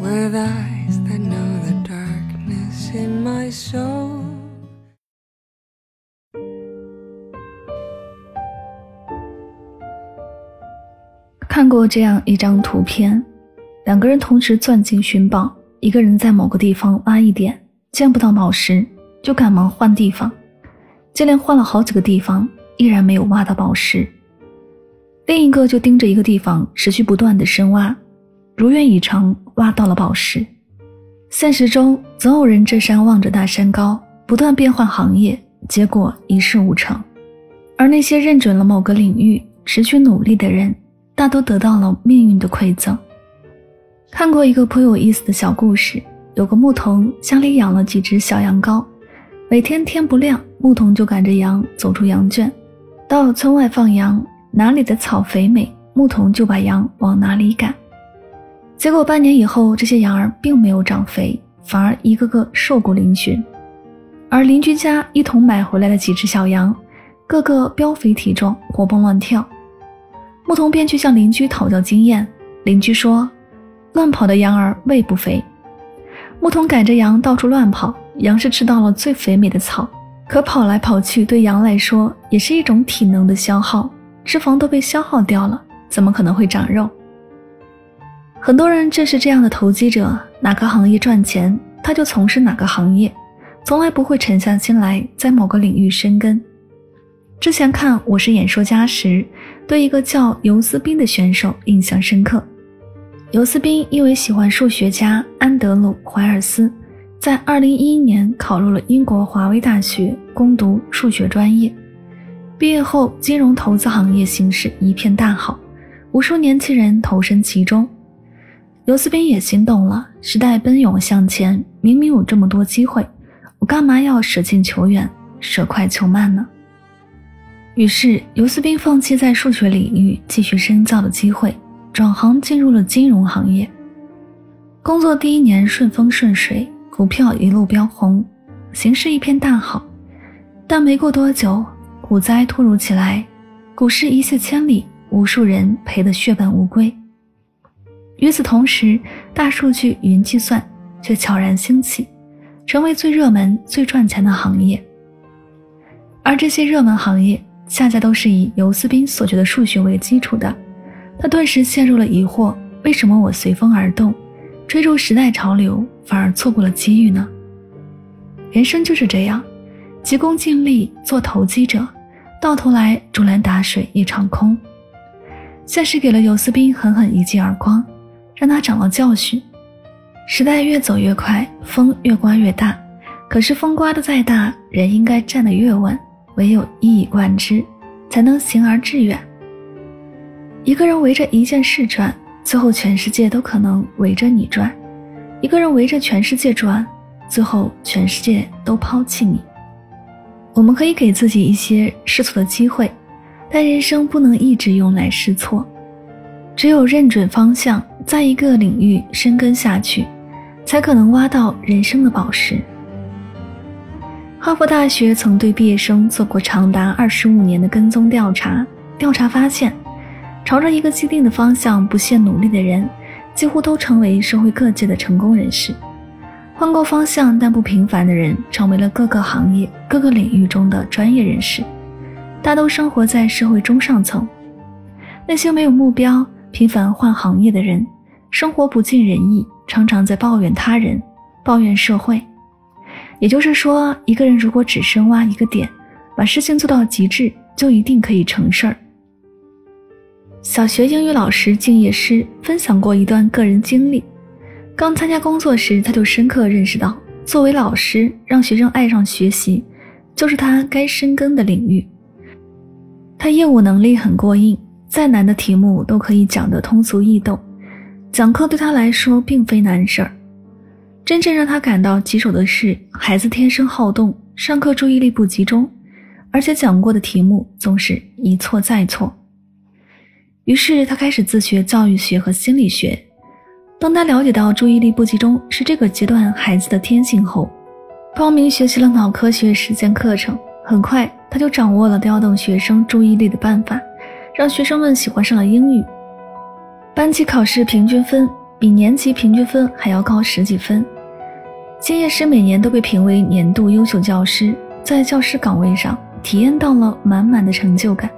With eyes that know the darkness in my soul. 看过这样一张图片两个人同时钻进寻宝一个人在某个地方挖一点见不到宝石就赶忙换地方。接连换了好几个地方依然没有挖到宝石。另一个就盯着一个地方持续不断的深挖如愿以偿，挖到了宝石。现实中总有人这山望着那山高，不断变换行业，结果一事无成。而那些认准了某个领域，持续努力的人，大都得到了命运的馈赠。看过一个颇有意思的小故事：有个牧童家里养了几只小羊羔，每天天不亮，牧童就赶着羊走出羊圈，到村外放羊，哪里的草肥美，牧童就把羊往哪里赶。结果半年以后，这些羊儿并没有长肥，反而一个个瘦骨嶙峋。而邻居家一同买回来的几只小羊，个个膘肥体壮，活蹦乱跳。牧童便去向邻居讨教经验。邻居说：“乱跑的羊儿胃不肥。”牧童赶着羊到处乱跑，羊是吃到了最肥美的草，可跑来跑去对羊来说也是一种体能的消耗，脂肪都被消耗掉了，怎么可能会长肉？很多人正是这样的投机者，哪个行业赚钱，他就从事哪个行业，从来不会沉下心来在某个领域深耕。之前看《我是演说家》时，对一个叫尤斯宾的选手印象深刻。尤斯宾因为喜欢数学家安德鲁·怀尔斯，在2011年考入了英国华威大学攻读数学专业。毕业后，金融投资行业形势一片大好，无数年轻人投身其中。尤斯宾也心动了。时代奔涌向前，明明有这么多机会，我干嘛要舍近求远、舍快求慢呢？于是，尤斯宾放弃在数学领域继续深造的机会，转行进入了金融行业。工作第一年顺风顺水，股票一路飙红，形势一片大好。但没过多久，股灾突如其来，股市一泻千里，无数人赔得血本无归。与此同时，大数据、云计算却悄然兴起，成为最热门、最赚钱的行业。而这些热门行业，恰恰都是以尤斯宾所学的数学为基础的。他顿时陷入了疑惑：为什么我随风而动，追逐时代潮流，反而错过了机遇呢？人生就是这样，急功近利做投机者，到头来竹篮打水一场空。现实给了尤斯宾狠狠一记耳光。让他长了教训。时代越走越快，风越刮越大。可是风刮得再大，人应该站得越稳。唯有一以贯之，才能行而致远。一个人围着一件事转，最后全世界都可能围着你转；一个人围着全世界转，最后全世界都抛弃你。我们可以给自己一些试错的机会，但人生不能一直用来试错。只有认准方向，在一个领域深耕下去，才可能挖到人生的宝石。哈佛大学曾对毕业生做过长达二十五年的跟踪调查，调查发现，朝着一个既定的方向不懈努力的人，几乎都成为社会各界的成功人士；换过方向但不平凡的人，成为了各个行业、各个领域中的专业人士，大都生活在社会中上层。那些没有目标。频繁换行业的人，生活不尽人意，常常在抱怨他人，抱怨社会。也就是说，一个人如果只深挖一个点，把事情做到极致，就一定可以成事儿。小学英语老师敬业师分享过一段个人经历：刚参加工作时，他就深刻认识到，作为老师，让学生爱上学习，就是他该深耕的领域。他业务能力很过硬。再难的题目都可以讲得通俗易懂，讲课对他来说并非难事儿。真正让他感到棘手的是，孩子天生好动，上课注意力不集中，而且讲过的题目总是一错再错。于是他开始自学教育学和心理学。当他了解到注意力不集中是这个阶段孩子的天性后，报名学习了脑科学实践课程。很快，他就掌握了调动学生注意力的办法，让学生们喜欢上了英语。班级考试平均分比年级平均分还要高十几分。金叶师每年都被评为年度优秀教师，在教师岗位上体验到了满满的成就感。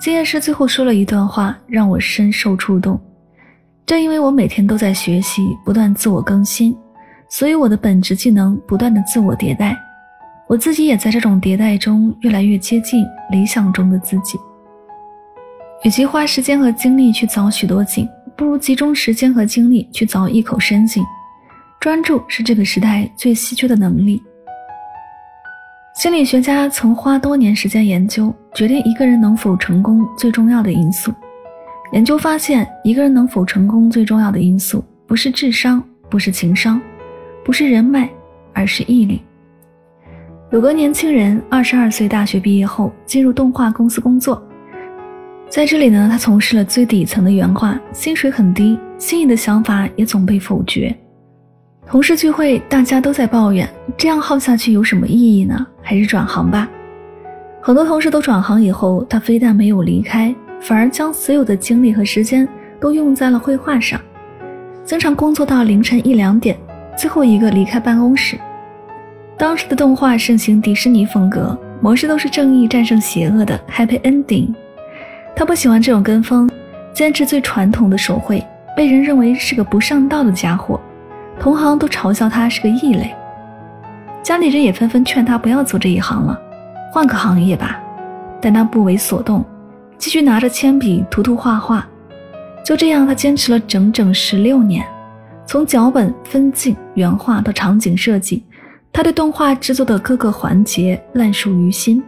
金叶师最后说了一段话，让我深受触动。正因为我每天都在学习，不断自我更新，所以我的本职技能不断的自我迭代。我自己也在这种迭代中越来越接近理想中的自己。与其花时间和精力去凿许多井，不如集中时间和精力去凿一口深井。专注是这个时代最稀缺的能力。心理学家曾花多年时间研究，决定一个人能否成功最重要的因素。研究发现，一个人能否成功最重要的因素，不是智商，不是情商，不是人脉，而是毅力。有个年轻人，二十二岁大学毕业后进入动画公司工作，在这里呢，他从事了最底层的原画，薪水很低，心仪的想法也总被否决。同事聚会，大家都在抱怨，这样耗下去有什么意义呢？还是转行吧。很多同事都转行以后，他非但没有离开，反而将所有的精力和时间都用在了绘画上，经常工作到凌晨一两点，最后一个离开办公室。当时的动画盛行迪士尼风格，模式都是正义战胜邪恶的 happy ending。他不喜欢这种跟风，坚持最传统的手绘，被人认为是个不上道的家伙，同行都嘲笑他是个异类。家里人也纷纷劝他不要走这一行了，换个行业吧。但他不为所动，继续拿着铅笔涂涂画画。就这样，他坚持了整整十六年，从脚本、分镜、原画到场景设计。他对动画制作的各个环节烂熟于心。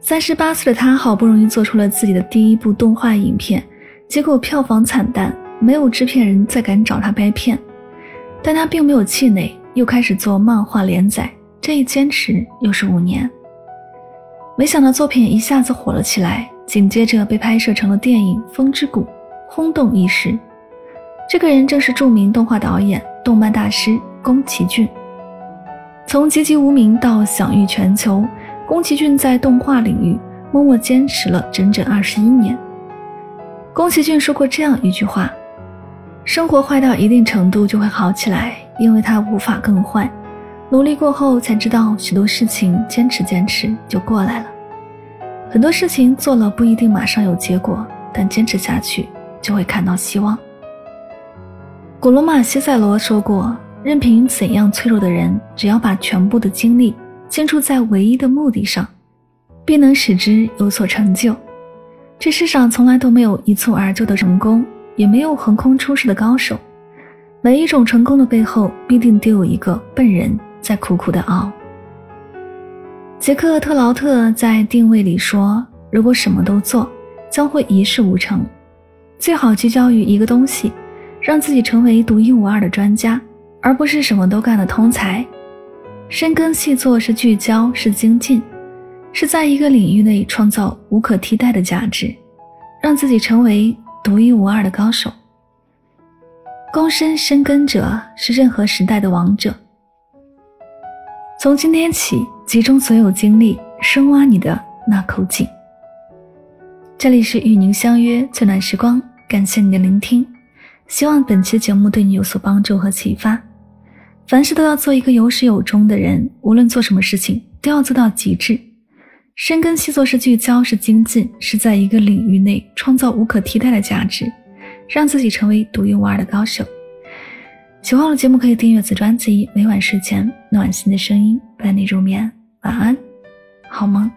三十八岁的他好不容易做出了自己的第一部动画影片，结果票房惨淡，没有制片人再敢找他拍片。但他并没有气馁，又开始做漫画连载。这一坚持又是五年。没想到作品一下子火了起来，紧接着被拍摄成了电影《风之谷》，轰动一时。这个人正是著名动画导演、动漫大师宫崎骏。从籍籍无名到享誉全球，宫崎骏在动画领域默默坚持了整整二十一年。宫崎骏说过这样一句话：“生活坏到一定程度就会好起来，因为它无法更坏。努力过后才知道，许多事情坚持坚持就过来了。很多事情做了不一定马上有结果，但坚持下去就会看到希望。”古罗马西塞罗说过。任凭怎样脆弱的人，只要把全部的精力倾注在唯一的目的上，必能使之有所成就。这世上从来都没有一蹴而就的成功，也没有横空出世的高手。每一种成功的背后，必定都有一个笨人在苦苦的熬。杰克特劳特在定位里说：“如果什么都做，将会一事无成。最好聚焦于一个东西，让自己成为独一无二的专家。”而不是什么都干的通才，深耕细作是聚焦，是精进，是在一个领域内创造无可替代的价值，让自己成为独一无二的高手。躬身深耕者是任何时代的王者。从今天起，集中所有精力，深挖你的那口井。这里是与您相约最暖时光，感谢你的聆听，希望本期节目对你有所帮助和启发。凡事都要做一个有始有终的人，无论做什么事情都要做到极致。深耕细作是聚焦，是精进，是在一个领域内创造无可替代的价值，让自己成为独一无二的高手。喜欢我的节目可以订阅此专辑，每晚睡前暖心的声音伴你入眠，晚安，好梦。